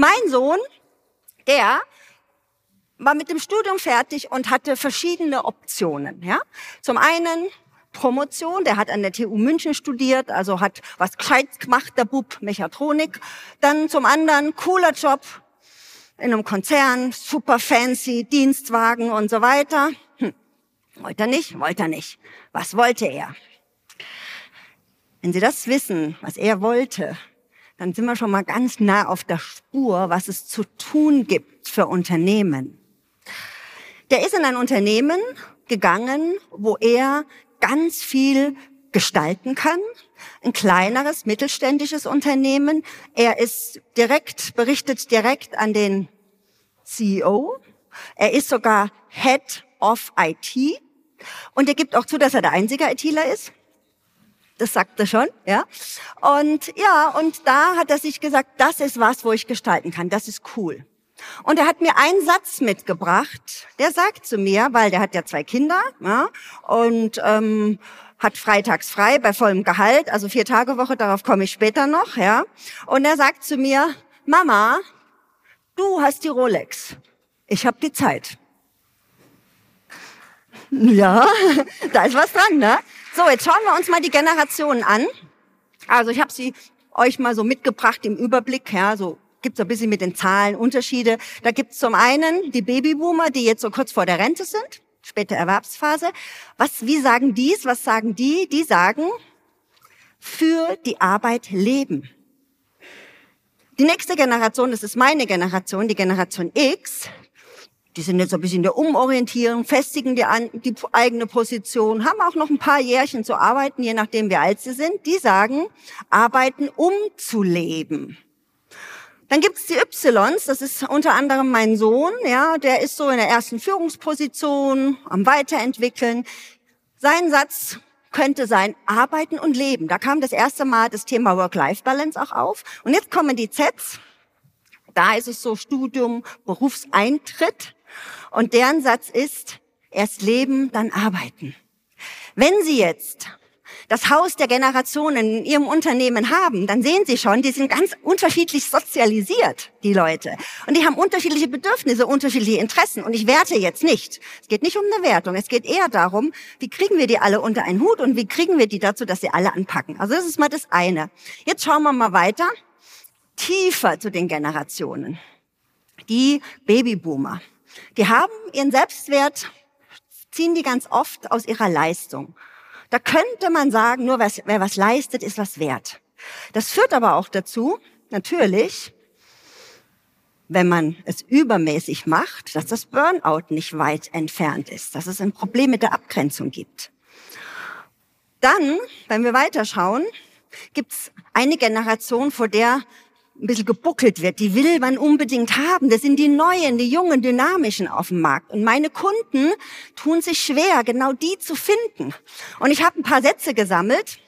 Mein Sohn, der war mit dem Studium fertig und hatte verschiedene Optionen. Ja? Zum einen Promotion, der hat an der TU München studiert, also hat was Gescheites gemacht, der Bub, Mechatronik. Dann zum anderen cooler Job in einem Konzern, super fancy, Dienstwagen und so weiter. Hm. Wollte er nicht, wollte er nicht. Was wollte er? Wenn Sie das wissen, was er wollte, dann sind wir schon mal ganz nah auf der Spur, was es zu tun gibt für Unternehmen. Der ist in ein Unternehmen gegangen, wo er ganz viel gestalten kann. Ein kleineres, mittelständisches Unternehmen. Er ist direkt, berichtet direkt an den CEO. Er ist sogar Head of IT. Und er gibt auch zu, dass er der einzige ITler ist. Das sagt er schon, ja. Und ja, und da hat er sich gesagt, das ist was, wo ich gestalten kann. Das ist cool. Und er hat mir einen Satz mitgebracht. Der sagt zu mir, weil der hat ja zwei Kinder ja, und ähm, hat freitags frei bei vollem Gehalt, also vier Tage Woche. Darauf komme ich später noch, ja. Und er sagt zu mir, Mama, du hast die Rolex, ich habe die Zeit. Ja, da ist was dran, ne? So, jetzt schauen wir uns mal die Generationen an. Also ich habe sie euch mal so mitgebracht im Überblick, ja, so gibt es ein bisschen mit den Zahlen Unterschiede. Da gibt es zum einen die Babyboomer, die jetzt so kurz vor der Rente sind, späte Erwerbsphase. Was, wie sagen dies? Was sagen die? Die sagen, für die Arbeit leben. Die nächste Generation, das ist meine Generation, die Generation X, die sind jetzt ein bisschen der Umorientierung, festigen die, die eigene Position, haben auch noch ein paar Jährchen zu arbeiten, je nachdem wie alt sie sind. Die sagen, arbeiten um zu leben. Dann gibt's die Ys, das ist unter anderem mein Sohn, ja, der ist so in der ersten Führungsposition, am Weiterentwickeln. Sein Satz könnte sein Arbeiten und Leben. Da kam das erste Mal das Thema Work-Life-Balance auch auf. Und jetzt kommen die Zs. Da ist es so Studium, Berufseintritt. Und deren Satz ist, erst leben, dann arbeiten. Wenn Sie jetzt das Haus der Generationen in ihrem Unternehmen haben, dann sehen Sie schon, die sind ganz unterschiedlich sozialisiert, die Leute. Und die haben unterschiedliche Bedürfnisse, unterschiedliche Interessen. Und ich werte jetzt nicht. Es geht nicht um eine Wertung. Es geht eher darum, wie kriegen wir die alle unter einen Hut und wie kriegen wir die dazu, dass sie alle anpacken. Also das ist mal das eine. Jetzt schauen wir mal weiter, tiefer zu den Generationen. Die Babyboomer. Die haben ihren Selbstwert, ziehen die ganz oft aus ihrer Leistung. Da könnte man sagen, nur was, wer was leistet, ist was wert. Das führt aber auch dazu, natürlich, wenn man es übermäßig macht, dass das Burnout nicht weit entfernt ist, dass es ein Problem mit der Abgrenzung gibt. Dann, wenn wir weiterschauen, gibt es eine Generation, vor der ein bisschen gebuckelt wird, die will man unbedingt haben. Das sind die neuen, die jungen, dynamischen auf dem Markt. Und meine Kunden tun sich schwer, genau die zu finden. Und ich habe ein paar Sätze gesammelt,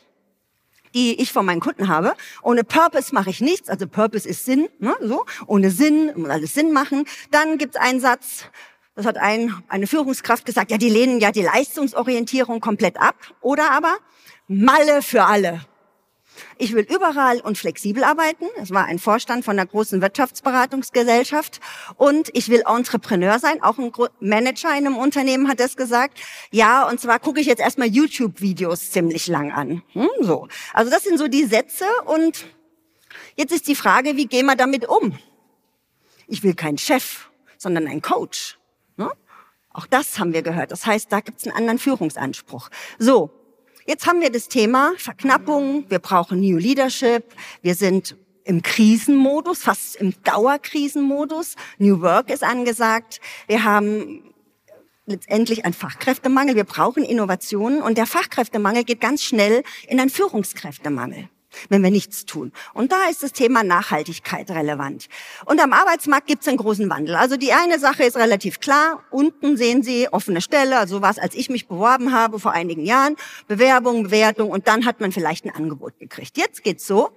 die ich von meinen Kunden habe. Ohne Purpose mache ich nichts. Also Purpose ist Sinn, ne, so. Ohne Sinn muss alles Sinn machen. Dann gibt es einen Satz, das hat ein, eine Führungskraft gesagt, ja, die lehnen ja die Leistungsorientierung komplett ab. Oder aber Malle für alle. Ich will überall und flexibel arbeiten. Es war ein Vorstand von einer großen Wirtschaftsberatungsgesellschaft. Und ich will Entrepreneur sein. Auch ein Manager in einem Unternehmen hat das gesagt. Ja, und zwar gucke ich jetzt erstmal YouTube-Videos ziemlich lang an. Hm, so. Also das sind so die Sätze. Und jetzt ist die Frage, wie gehen wir damit um? Ich will keinen Chef, sondern einen Coach. Hm? Auch das haben wir gehört. Das heißt, da gibt es einen anderen Führungsanspruch. So, Jetzt haben wir das Thema Verknappung, wir brauchen New Leadership, wir sind im Krisenmodus, fast im Dauerkrisenmodus. New Work ist angesagt. Wir haben letztendlich einen Fachkräftemangel. Wir brauchen Innovationen und der Fachkräftemangel geht ganz schnell in einen Führungskräftemangel. Wenn wir nichts tun. Und da ist das Thema Nachhaltigkeit relevant. Und am Arbeitsmarkt gibt es einen großen Wandel. Also die eine Sache ist relativ klar. Unten sehen Sie offene Stelle, also was, als ich mich beworben habe vor einigen Jahren. Bewerbung, Bewertung und dann hat man vielleicht ein Angebot gekriegt. Jetzt geht's so.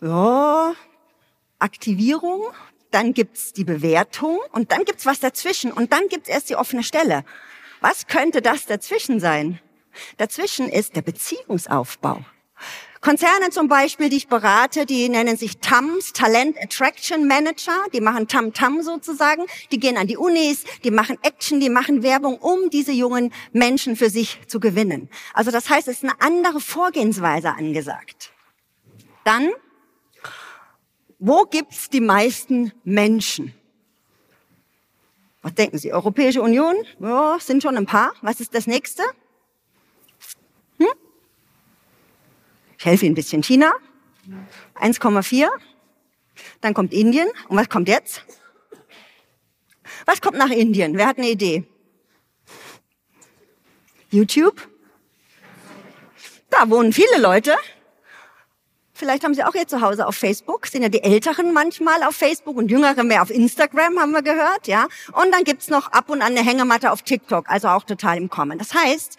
Ja, Aktivierung, dann gibt's die Bewertung und dann gibt's was dazwischen und dann gibt's erst die offene Stelle. Was könnte das dazwischen sein? Dazwischen ist der Beziehungsaufbau. Konzerne zum Beispiel, die ich berate, die nennen sich TAMs, Talent Attraction Manager, die machen Tam-Tam sozusagen, die gehen an die Unis, die machen Action, die machen Werbung, um diese jungen Menschen für sich zu gewinnen. Also das heißt, es ist eine andere Vorgehensweise angesagt. Dann, wo gibt's die meisten Menschen? Was denken Sie? Europäische Union? Ja, sind schon ein paar. Was ist das nächste? Ich helfe Ihnen ein bisschen. China, 1,4. Dann kommt Indien. Und was kommt jetzt? Was kommt nach Indien? Wer hat eine Idee? YouTube? Da wohnen viele Leute. Vielleicht haben Sie auch ihr Zuhause auf Facebook. Sind ja die Älteren manchmal auf Facebook und Jüngere mehr auf Instagram, haben wir gehört, ja. Und dann gibt's noch ab und an eine Hängematte auf TikTok, also auch total im Kommen. Das heißt,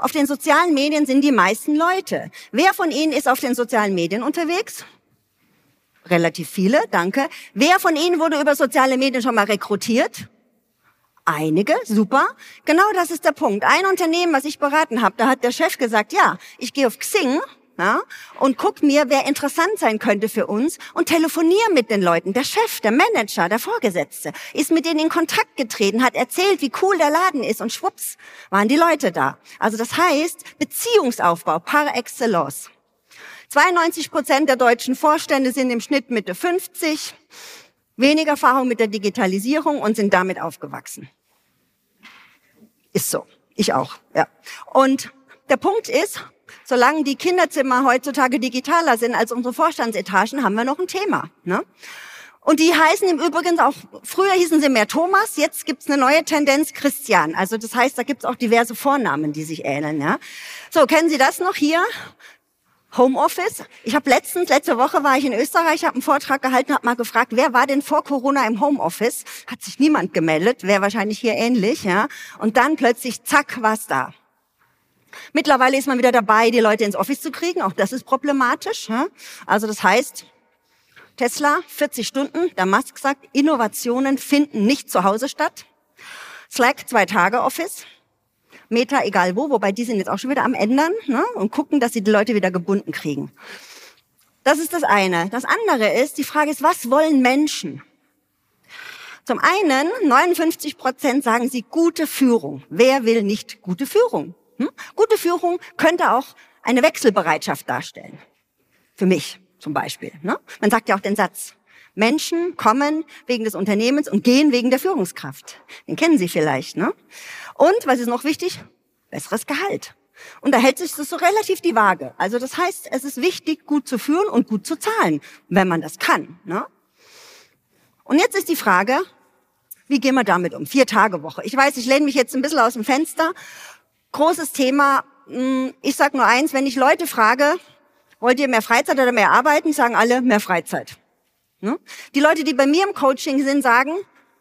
auf den sozialen Medien sind die meisten Leute. Wer von Ihnen ist auf den sozialen Medien unterwegs? Relativ viele, danke. Wer von Ihnen wurde über soziale Medien schon mal rekrutiert? Einige, super. Genau das ist der Punkt. Ein Unternehmen, was ich beraten habe, da hat der Chef gesagt, ja, ich gehe auf Xing ja, und guck mir, wer interessant sein könnte für uns und telefoniere mit den Leuten. Der Chef, der Manager, der Vorgesetzte ist mit denen in Kontakt getreten, hat erzählt, wie cool der Laden ist und schwupps waren die Leute da. Also das heißt Beziehungsaufbau par excellence. 92 Prozent der deutschen Vorstände sind im Schnitt Mitte 50, weniger Erfahrung mit der Digitalisierung und sind damit aufgewachsen. Ist so. Ich auch, ja. Und der Punkt ist, solange die Kinderzimmer heutzutage digitaler sind als unsere Vorstandsetagen, haben wir noch ein Thema. Ne? Und die heißen im Übrigen auch, früher hießen sie mehr Thomas, jetzt gibt's eine neue Tendenz Christian. Also das heißt, da gibt's auch diverse Vornamen, die sich ähneln. Ja? So, kennen Sie das noch hier? Homeoffice. Ich habe letztens, letzte Woche war ich in Österreich, habe einen Vortrag gehalten, habe mal gefragt, wer war denn vor Corona im Homeoffice? Hat sich niemand gemeldet, wäre wahrscheinlich hier ähnlich, ja. Und dann plötzlich, zack, war's da. Mittlerweile ist man wieder dabei, die Leute ins Office zu kriegen. Auch das ist problematisch. Also das heißt, Tesla, 40 Stunden, der Musk sagt, Innovationen finden nicht zu Hause statt. Slack, zwei Tage Office. Meta, egal wo, wobei die sind jetzt auch schon wieder am ändern ne? und gucken, dass sie die Leute wieder gebunden kriegen. Das ist das eine. Das andere ist, die Frage ist, was wollen Menschen? Zum einen, 59 Prozent sagen sie gute Führung. Wer will nicht gute Führung? Hm? Gute Führung könnte auch eine Wechselbereitschaft darstellen. Für mich zum Beispiel. Ne? Man sagt ja auch den Satz, Menschen kommen wegen des Unternehmens und gehen wegen der Führungskraft. Den kennen Sie vielleicht. Ne? Und, was ist noch wichtig? Besseres Gehalt. Und da hält sich das so relativ die Waage. Also das heißt, es ist wichtig, gut zu führen und gut zu zahlen, wenn man das kann. Ne? Und jetzt ist die Frage, wie gehen wir damit um? Vier Tage Woche. Ich weiß, ich lehne mich jetzt ein bisschen aus dem Fenster großes Thema. Hm, ich sage nur eins, wenn ich Leute frage, wollt ihr mehr Freizeit oder mehr arbeiten, sagen alle mehr Freizeit. Ne? Die Leute, die bei mir im Coaching sind, sagen,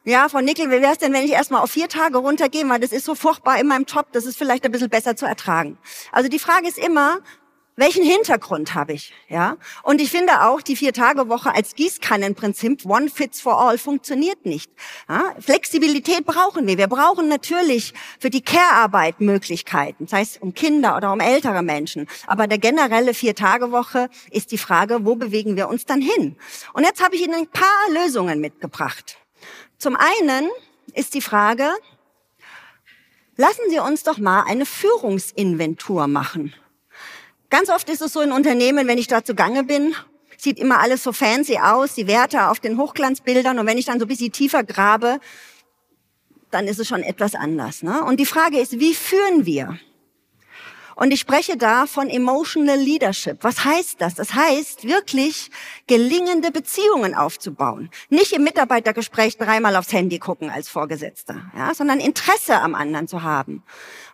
ja, Frau Nickel, wie wäre es denn, wenn ich erstmal auf vier Tage runtergehe, weil das ist so furchtbar in meinem Job, das ist vielleicht ein bisschen besser zu ertragen. Also die Frage ist immer, welchen Hintergrund habe ich? Ja? Und ich finde auch, die Vier-Tage-Woche als Gießkannenprinzip, one fits for all, funktioniert nicht. Ja? Flexibilität brauchen wir. Wir brauchen natürlich für die Care-Arbeit Möglichkeiten, sei es um Kinder oder um ältere Menschen. Aber der generelle Vier-Tage-Woche ist die Frage, wo bewegen wir uns dann hin? Und jetzt habe ich Ihnen ein paar Lösungen mitgebracht. Zum einen ist die Frage, lassen Sie uns doch mal eine Führungsinventur machen. Ganz oft ist es so in Unternehmen, wenn ich da zugange bin, sieht immer alles so fancy aus, die Werte auf den Hochglanzbildern. Und wenn ich dann so ein bisschen tiefer grabe, dann ist es schon etwas anders. Ne? Und die Frage ist, wie führen wir? Und ich spreche da von Emotional Leadership. Was heißt das? Das heißt, wirklich gelingende Beziehungen aufzubauen. Nicht im Mitarbeitergespräch dreimal aufs Handy gucken als Vorgesetzter, ja, sondern Interesse am anderen zu haben.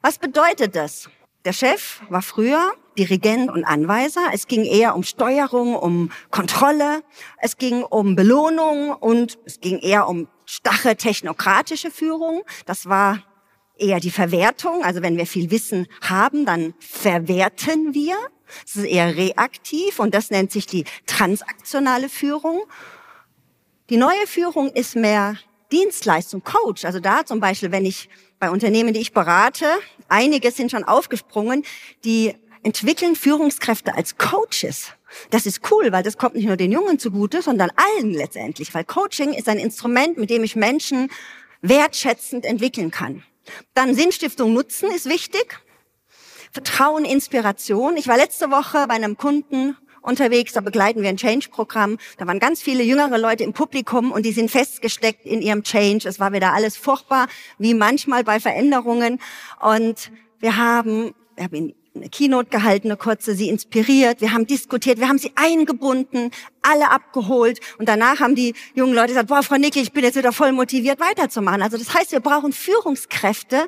Was bedeutet das? Der Chef war früher Dirigent und Anweiser. Es ging eher um Steuerung, um Kontrolle. Es ging um Belohnung und es ging eher um stache technokratische Führung. Das war eher die Verwertung. Also wenn wir viel Wissen haben, dann verwerten wir. Das ist eher reaktiv und das nennt sich die transaktionale Führung. Die neue Führung ist mehr Dienstleistung, Coach. Also da zum Beispiel, wenn ich bei Unternehmen, die ich berate, einige sind schon aufgesprungen, die entwickeln Führungskräfte als Coaches. Das ist cool, weil das kommt nicht nur den Jungen zugute, sondern allen letztendlich, weil Coaching ist ein Instrument, mit dem ich Menschen wertschätzend entwickeln kann. Dann Sinnstiftung nutzen ist wichtig. Vertrauen, Inspiration. Ich war letzte Woche bei einem Kunden unterwegs, da begleiten wir ein Change-Programm. Da waren ganz viele jüngere Leute im Publikum und die sind festgesteckt in ihrem Change. Es war wieder alles furchtbar, wie manchmal bei Veränderungen. Und wir haben, wir haben Keynote gehalten, eine kurze, sie inspiriert, wir haben diskutiert, wir haben sie eingebunden, alle abgeholt und danach haben die jungen Leute gesagt, boah, Frau Nickel, ich bin jetzt wieder voll motiviert weiterzumachen. Also das heißt, wir brauchen Führungskräfte,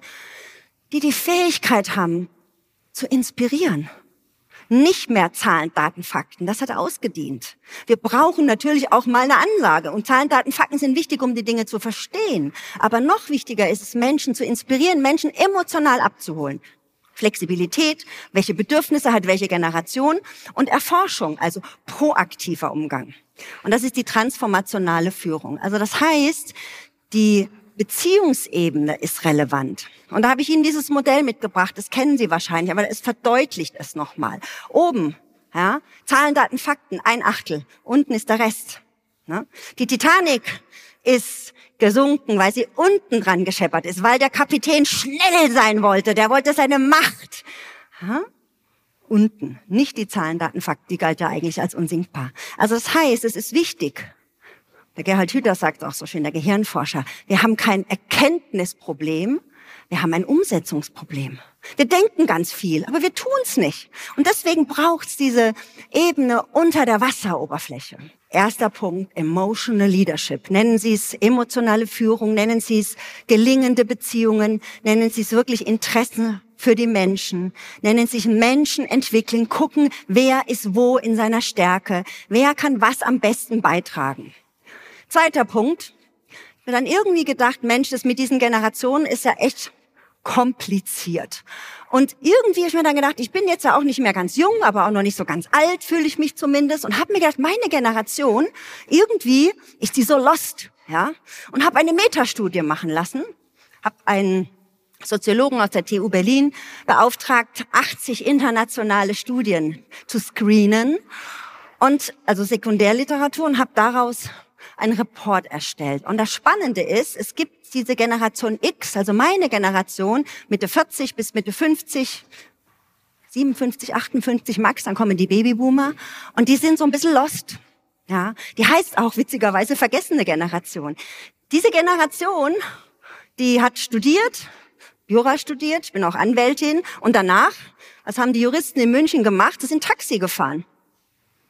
die die Fähigkeit haben, zu inspirieren. Nicht mehr Zahlen, Daten, Fakten. Das hat ausgedient. Wir brauchen natürlich auch mal eine Ansage. Und Zahlen, Daten, Fakten sind wichtig, um die Dinge zu verstehen. Aber noch wichtiger ist es, Menschen zu inspirieren, Menschen emotional abzuholen. Flexibilität, welche Bedürfnisse hat welche Generation und Erforschung, also proaktiver Umgang. Und das ist die transformationale Führung. Also das heißt, die Beziehungsebene ist relevant. Und da habe ich Ihnen dieses Modell mitgebracht. Das kennen Sie wahrscheinlich, aber es verdeutlicht es nochmal. Oben, ja, Zahlen, Daten, Fakten, ein Achtel. Unten ist der Rest. Ne? Die Titanic ist gesunken, weil sie unten dran gescheppert ist, weil der Kapitän schnell sein wollte. Der wollte seine Macht. Ja? Unten, nicht die Zahlen, Daten, Fakten, die galt ja eigentlich als unsinkbar. Also das heißt, es ist wichtig, der Gerhard Hüther sagt auch so schön, der Gehirnforscher, wir haben kein Erkenntnisproblem, wir haben ein Umsetzungsproblem. Wir denken ganz viel, aber wir tun es nicht. Und deswegen braucht es diese Ebene unter der Wasseroberfläche. Erster Punkt, Emotional Leadership. Nennen Sie es emotionale Führung, nennen Sie es gelingende Beziehungen, nennen Sie es wirklich Interessen für die Menschen, nennen sich Menschen entwickeln, gucken, wer ist wo in seiner Stärke, wer kann was am besten beitragen. Zweiter Punkt. Habe dann irgendwie gedacht, Mensch, das mit diesen Generationen ist ja echt kompliziert. Und irgendwie habe ich mir dann gedacht, ich bin jetzt ja auch nicht mehr ganz jung, aber auch noch nicht so ganz alt, fühle ich mich zumindest. Und habe mir gedacht, meine Generation, irgendwie ist die so lost. ja, Und habe eine Metastudie machen lassen. Habe einen Soziologen aus der TU Berlin beauftragt, 80 internationale Studien zu screenen. Und also Sekundärliteratur und habe daraus einen Report erstellt. Und das Spannende ist, es gibt diese Generation X, also meine Generation, Mitte 40 bis Mitte 50, 57, 58 Max, dann kommen die Babyboomer und die sind so ein bisschen lost. Ja, die heißt auch witzigerweise vergessene Generation. Diese Generation, die hat studiert, Jura studiert, ich bin auch Anwältin und danach, was haben die Juristen in München gemacht? Sie sind Taxi gefahren.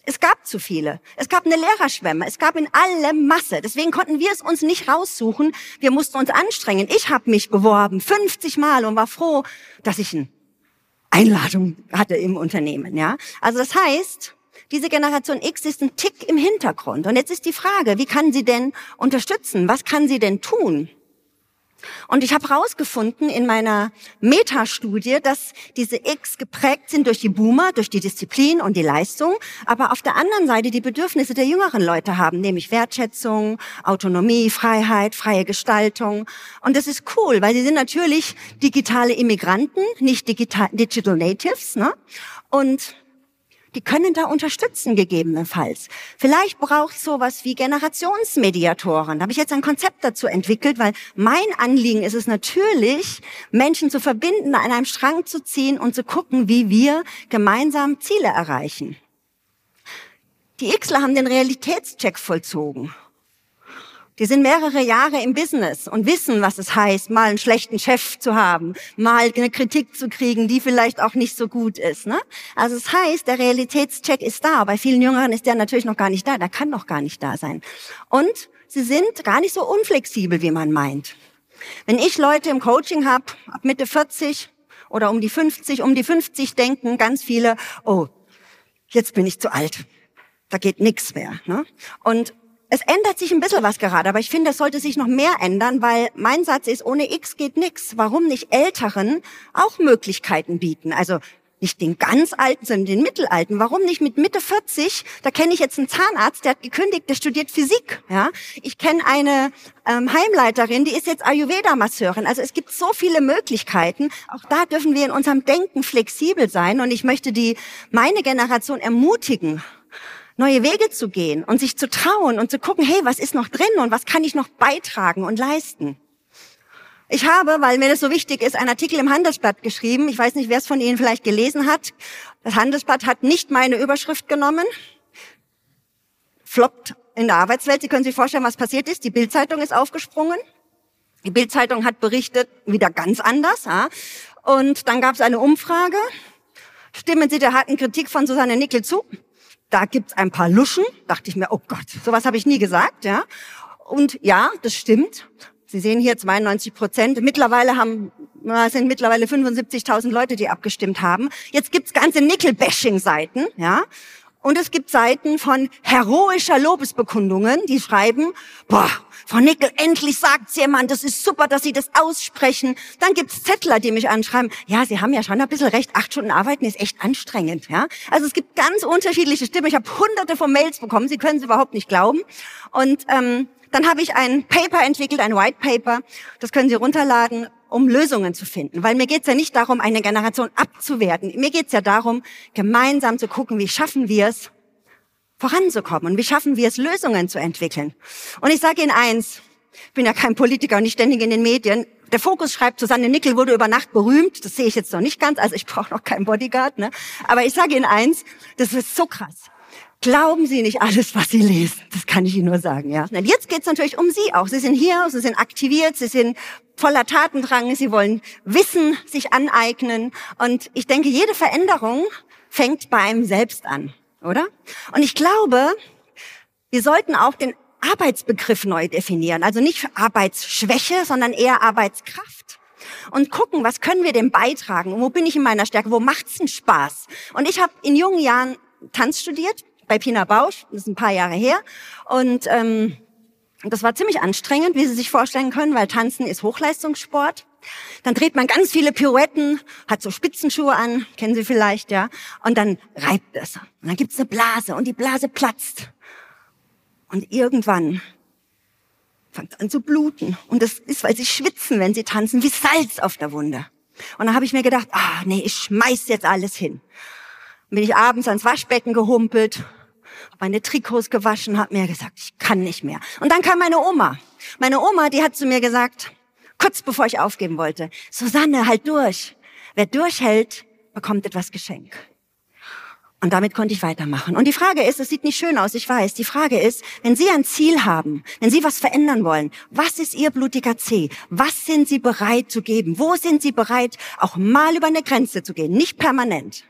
Es gab zu viele. Es gab eine Lehrerschwemme. Es gab in allem Masse. Deswegen konnten wir es uns nicht raussuchen. Wir mussten uns anstrengen. Ich habe mich beworben 50 Mal und war froh, dass ich eine Einladung hatte im Unternehmen. Ja, also das heißt, diese Generation X ist ein Tick im Hintergrund. Und jetzt ist die Frage, wie kann sie denn unterstützen? Was kann sie denn tun? Und ich habe herausgefunden in meiner Metastudie, dass diese X geprägt sind durch die Boomer, durch die Disziplin und die Leistung, aber auf der anderen Seite die Bedürfnisse der jüngeren Leute haben, nämlich Wertschätzung, Autonomie, Freiheit, freie Gestaltung. Und das ist cool, weil sie sind natürlich digitale Immigranten, nicht digital, Digital Natives. Ne? Und die können da unterstützen gegebenenfalls. Vielleicht braucht es sowas wie Generationsmediatoren. Da habe ich jetzt ein Konzept dazu entwickelt, weil mein Anliegen ist es natürlich, Menschen zu verbinden, an einem Strang zu ziehen und zu gucken, wie wir gemeinsam Ziele erreichen. Die Xler haben den Realitätscheck vollzogen. Die sind mehrere Jahre im Business und wissen, was es heißt, mal einen schlechten Chef zu haben, mal eine Kritik zu kriegen, die vielleicht auch nicht so gut ist. Ne? Also es das heißt, der Realitätscheck ist da. Bei vielen Jüngeren ist der natürlich noch gar nicht da. Der kann noch gar nicht da sein. Und sie sind gar nicht so unflexibel, wie man meint. Wenn ich Leute im Coaching habe, ab Mitte 40, oder um die 50, um die 50 denken ganz viele, oh, jetzt bin ich zu alt. Da geht nichts mehr. Ne? Und es ändert sich ein bisschen was gerade, aber ich finde, es sollte sich noch mehr ändern, weil mein Satz ist, ohne X geht nichts. Warum nicht Älteren auch Möglichkeiten bieten? Also nicht den ganz Alten, sondern den Mittelalten. Warum nicht mit Mitte 40? Da kenne ich jetzt einen Zahnarzt, der hat gekündigt, der studiert Physik. Ja, ich kenne eine ähm, Heimleiterin, die ist jetzt Ayurveda-Masseurin. Also es gibt so viele Möglichkeiten. Auch da dürfen wir in unserem Denken flexibel sein. Und ich möchte die meine Generation ermutigen, neue Wege zu gehen und sich zu trauen und zu gucken, hey, was ist noch drin und was kann ich noch beitragen und leisten. Ich habe, weil mir das so wichtig ist, einen Artikel im Handelsblatt geschrieben. Ich weiß nicht, wer es von Ihnen vielleicht gelesen hat. Das Handelsblatt hat nicht meine Überschrift genommen. Floppt in der Arbeitswelt. Sie können sich vorstellen, was passiert ist. Die Bildzeitung ist aufgesprungen. Die Bildzeitung hat berichtet wieder ganz anders. Ja. Und dann gab es eine Umfrage. Stimmen Sie der harten Kritik von Susanne Nickel zu? Da gibt's ein paar Luschen. Dachte ich mir, oh Gott, sowas habe ich nie gesagt. Ja. Und ja, das stimmt. Sie sehen hier 92 Prozent. Mittlerweile haben, na, sind mittlerweile 75.000 Leute, die abgestimmt haben. Jetzt gibt's ganze Nickel-Bashing-Seiten, ja. Und es gibt Seiten von heroischer Lobesbekundungen, die schreiben, boah, Frau Nickel, endlich sagt's jemand, das ist super, dass Sie das aussprechen. Dann gibt's Zettler, die mich anschreiben, ja, Sie haben ja schon ein bisschen recht, acht Stunden arbeiten ist echt anstrengend, ja. Also es gibt ganz unterschiedliche Stimmen. Ich habe hunderte von Mails bekommen, Sie können es überhaupt nicht glauben. Und ähm, dann habe ich ein Paper entwickelt, ein White Paper. Das können Sie runterladen, um Lösungen zu finden. Weil mir geht es ja nicht darum, eine Generation abzuwerten. Mir geht es ja darum, gemeinsam zu gucken, wie schaffen wir es, voranzukommen und wie schaffen wir es, Lösungen zu entwickeln. Und ich sage Ihnen eins, ich bin ja kein Politiker und nicht ständig in den Medien. Der Fokus schreibt, Susanne Nickel wurde über Nacht berühmt. Das sehe ich jetzt noch nicht ganz, also ich brauche noch keinen Bodyguard. Ne? Aber ich sage Ihnen eins, das ist so krass. Glauben Sie nicht alles, was Sie lesen. Das kann ich Ihnen nur sagen, ja. Und jetzt geht es natürlich um Sie auch. Sie sind hier, Sie sind aktiviert, Sie sind voller Tatendrang, Sie wollen Wissen sich aneignen. Und ich denke, jede Veränderung fängt bei einem selbst an, oder? Und ich glaube, wir sollten auch den Arbeitsbegriff neu definieren. Also nicht Arbeitsschwäche, sondern eher Arbeitskraft und gucken, was können wir dem beitragen? Wo bin ich in meiner Stärke? Wo macht's denn Spaß? Und ich habe in jungen Jahren Tanz studiert bei Pina Bausch, das ist ein paar Jahre her. Und ähm, das war ziemlich anstrengend, wie Sie sich vorstellen können, weil Tanzen ist Hochleistungssport. Dann dreht man ganz viele Pirouetten, hat so Spitzenschuhe an, kennen Sie vielleicht, ja. Und dann reibt es. Und dann gibt's eine Blase und die Blase platzt. Und irgendwann fängt an zu bluten. Und das ist, weil Sie schwitzen, wenn Sie tanzen, wie Salz auf der Wunde. Und dann habe ich mir gedacht, ah, nee, ich schmeiß jetzt alles hin. Dann bin ich abends ans Waschbecken gehumpelt, meine Trikots gewaschen, habe mir gesagt, ich kann nicht mehr. Und dann kam meine Oma. Meine Oma, die hat zu mir gesagt, kurz bevor ich aufgeben wollte, Susanne, halt durch. Wer durchhält, bekommt etwas Geschenk. Und damit konnte ich weitermachen. Und die Frage ist, es sieht nicht schön aus, ich weiß. Die Frage ist, wenn Sie ein Ziel haben, wenn Sie was verändern wollen, was ist Ihr blutiger C? Was sind Sie bereit zu geben? Wo sind Sie bereit, auch mal über eine Grenze zu gehen? Nicht permanent.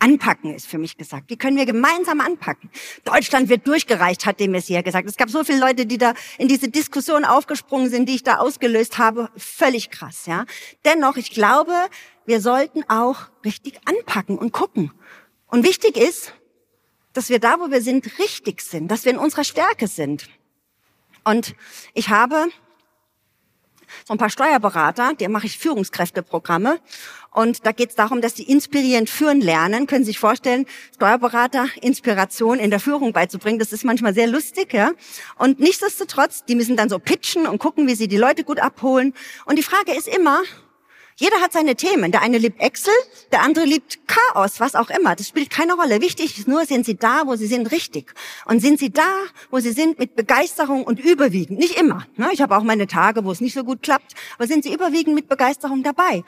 Anpacken ist für mich gesagt. Wie können wir gemeinsam anpacken? Deutschland wird durchgereicht, hat dem Messier gesagt. Es gab so viele Leute, die da in diese Diskussion aufgesprungen sind, die ich da ausgelöst habe. Völlig krass, ja. Dennoch, ich glaube, wir sollten auch richtig anpacken und gucken. Und wichtig ist, dass wir da, wo wir sind, richtig sind, dass wir in unserer Stärke sind. Und ich habe so ein paar Steuerberater, der mache ich Führungskräfteprogramme. Und da geht es darum, dass die inspirierend führen lernen. Können Sie sich vorstellen, Steuerberater Inspiration in der Führung beizubringen, das ist manchmal sehr lustig. ja. Und nichtsdestotrotz, die müssen dann so pitchen und gucken, wie sie die Leute gut abholen. Und die Frage ist immer, jeder hat seine Themen. Der eine liebt Excel, der andere liebt Chaos, was auch immer. Das spielt keine Rolle. Wichtig ist nur, sind Sie da, wo Sie sind, richtig. Und sind Sie da, wo Sie sind, mit Begeisterung und überwiegend. Nicht immer. Ne? Ich habe auch meine Tage, wo es nicht so gut klappt. Aber sind Sie überwiegend mit Begeisterung dabei?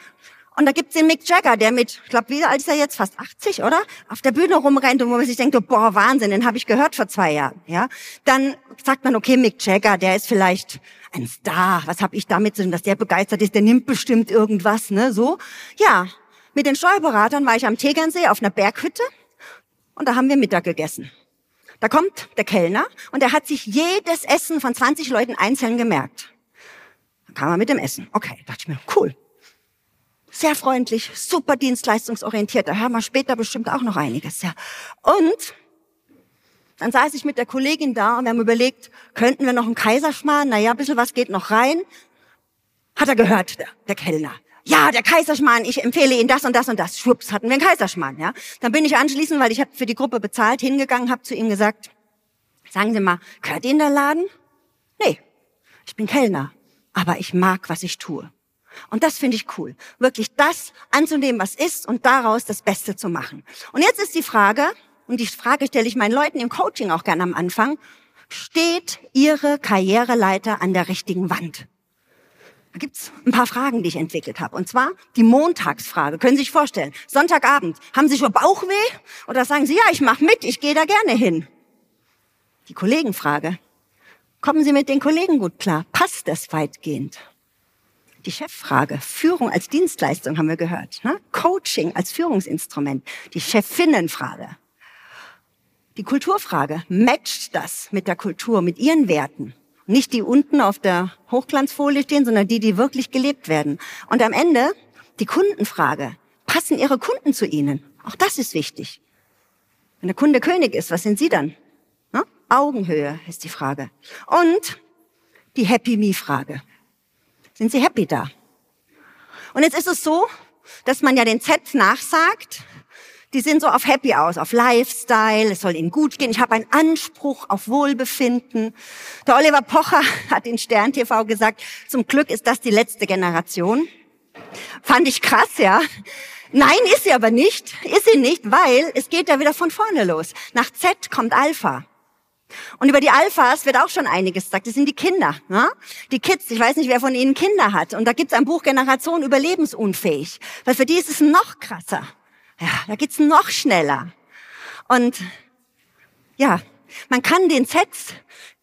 Und da gibt's den Mick Jagger, der mit, ich glaube, wie alt ist er jetzt? Fast 80, oder? Auf der Bühne rumrennt und wo man sich denkt, boah, Wahnsinn, den habe ich gehört vor zwei Jahren. Ja, Dann sagt man, okay, Mick Jagger, der ist vielleicht ein Star. Was habe ich damit zu tun, dass der begeistert ist? Der nimmt bestimmt irgendwas, ne? So. Ja, mit den Steuerberatern war ich am Tegernsee auf einer Berghütte und da haben wir Mittag gegessen. Da kommt der Kellner und er hat sich jedes Essen von 20 Leuten einzeln gemerkt. Dann kam er mit dem Essen. Okay, dachte ich mir, cool. sehr freundlich, super dienstleistungsorientiert. Da hören wir später bestimmt auch noch einiges, ja. Und dann saß ich mit der Kollegin da und wir haben überlegt, könnten wir noch einen Kaiserschmarrn? Naja, ein bisschen was geht noch rein. Hat er gehört, der, der Kellner. Ja, der Kaiserschmarrn, ich empfehle Ihnen das und das und das. Schwupps, hatten wir einen Kaiserschmarrn, ja. Dann bin ich anschließend, weil ich habe für die Gruppe bezahlt, hingegangen, habe zu ihm gesagt, sagen Sie mal, gehört Ihnen der Laden? Nee, ich bin Kellner, aber ich mag, was ich tue. Und das finde ich cool. Wirklich das anzunehmen, was ist und daraus das Beste zu machen. Und jetzt ist die Frage, und die Frage stelle ich meinen Leuten im Coaching auch gerne am Anfang, steht Ihre Karriereleiter an der richtigen Wand? Da gibt's ein paar Fragen, die ich entwickelt habe. Und zwar die Montagsfrage. Können Sie sich vorstellen? Sonntagabend. Haben Sie schon Bauchweh? Oder sagen Sie, ja, ich mache mit, ich gehe da gerne hin. Die Kollegenfrage. Kommen Sie mit den Kollegen gut klar? Passt das weitgehend? Die Cheffrage, Führung als Dienstleistung haben wir gehört. Ne? Coaching als Führungsinstrument. Die Chefinnenfrage. Die Kulturfrage, matcht das mit der Kultur, mit ihren Werten? Nicht die unten auf der Hochglanzfolie stehen, sondern die, die wirklich gelebt werden. Und am Ende die Kundenfrage, passen Ihre Kunden zu Ihnen? Auch das ist wichtig. Wenn der Kunde König ist, was sind Sie dann? Ne? Augenhöhe ist die Frage. Und die Happy Me-Frage. Sind Sie happy da? Und jetzt ist es so, dass man ja den Z nachsagt. Die sind so auf Happy aus, auf Lifestyle, es soll ihnen gut gehen. Ich habe einen Anspruch auf Wohlbefinden. Der Oliver Pocher hat in Stern TV gesagt, zum Glück ist das die letzte Generation. Fand ich krass, ja. Nein, ist sie aber nicht. Ist sie nicht, weil es geht ja wieder von vorne los. Nach Z kommt Alpha. Und über die Alphas wird auch schon einiges gesagt. Das sind die Kinder, ne? die Kids. Ich weiß nicht, wer von ihnen Kinder hat. Und da gibt's ein Buch Generation überlebensunfähig. Weil für die ist es noch krasser. Ja, da geht's noch schneller. Und ja, man kann den Sets,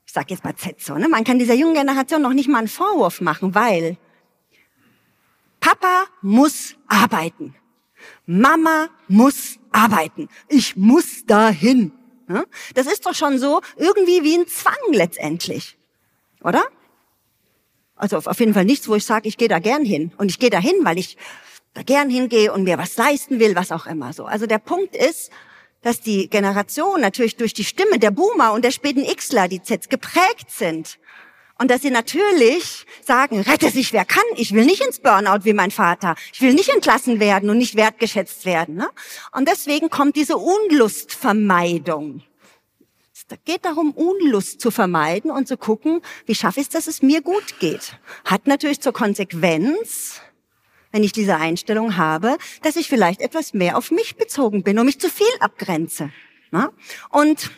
ich sag jetzt mal Z so, ne? man kann dieser jungen Generation noch nicht mal einen Vorwurf machen, weil Papa muss arbeiten. Mama muss arbeiten. Ich muss dahin. Das ist doch schon so irgendwie wie ein Zwang letztendlich, oder? Also auf jeden Fall nichts, wo ich sage, ich gehe da gern hin. Und ich gehe da hin, weil ich da gern hingehe und mir was leisten will, was auch immer so. Also der Punkt ist, dass die Generation natürlich durch die Stimme der Boomer und der späten Xler, die jetzt geprägt sind, und dass sie natürlich sagen, rette sich wer kann. Ich will nicht ins Burnout wie mein Vater. Ich will nicht entlassen werden und nicht wertgeschätzt werden. Ne? Und deswegen kommt diese Unlustvermeidung. Es geht darum, Unlust zu vermeiden und zu gucken, wie schaffe ich es, dass es mir gut geht. Hat natürlich zur Konsequenz, wenn ich diese Einstellung habe, dass ich vielleicht etwas mehr auf mich bezogen bin und mich zu viel abgrenze. Ne? Und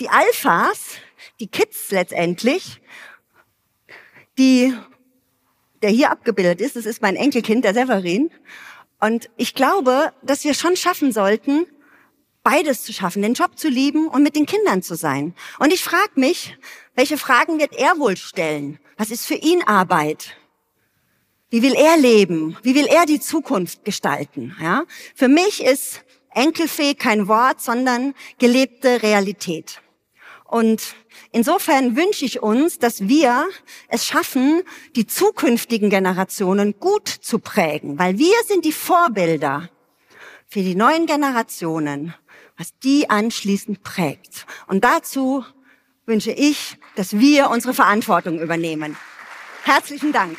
die Alphas, die Kids letztendlich, die, der hier abgebildet ist, das ist mein Enkelkind, der Severin. Und ich glaube, dass wir schon schaffen sollten, beides zu schaffen, den Job zu lieben und mit den Kindern zu sein. Und ich frage mich, welche Fragen wird er wohl stellen? Was ist für ihn Arbeit? Wie will er leben? Wie will er die Zukunft gestalten? Ja? Für mich ist Enkelfee kein Wort, sondern gelebte Realität. Und insofern wünsche ich uns, dass wir es schaffen, die zukünftigen Generationen gut zu prägen, weil wir sind die Vorbilder für die neuen Generationen, was die anschließend prägt. Und dazu wünsche ich, dass wir unsere Verantwortung übernehmen. Herzlichen Dank.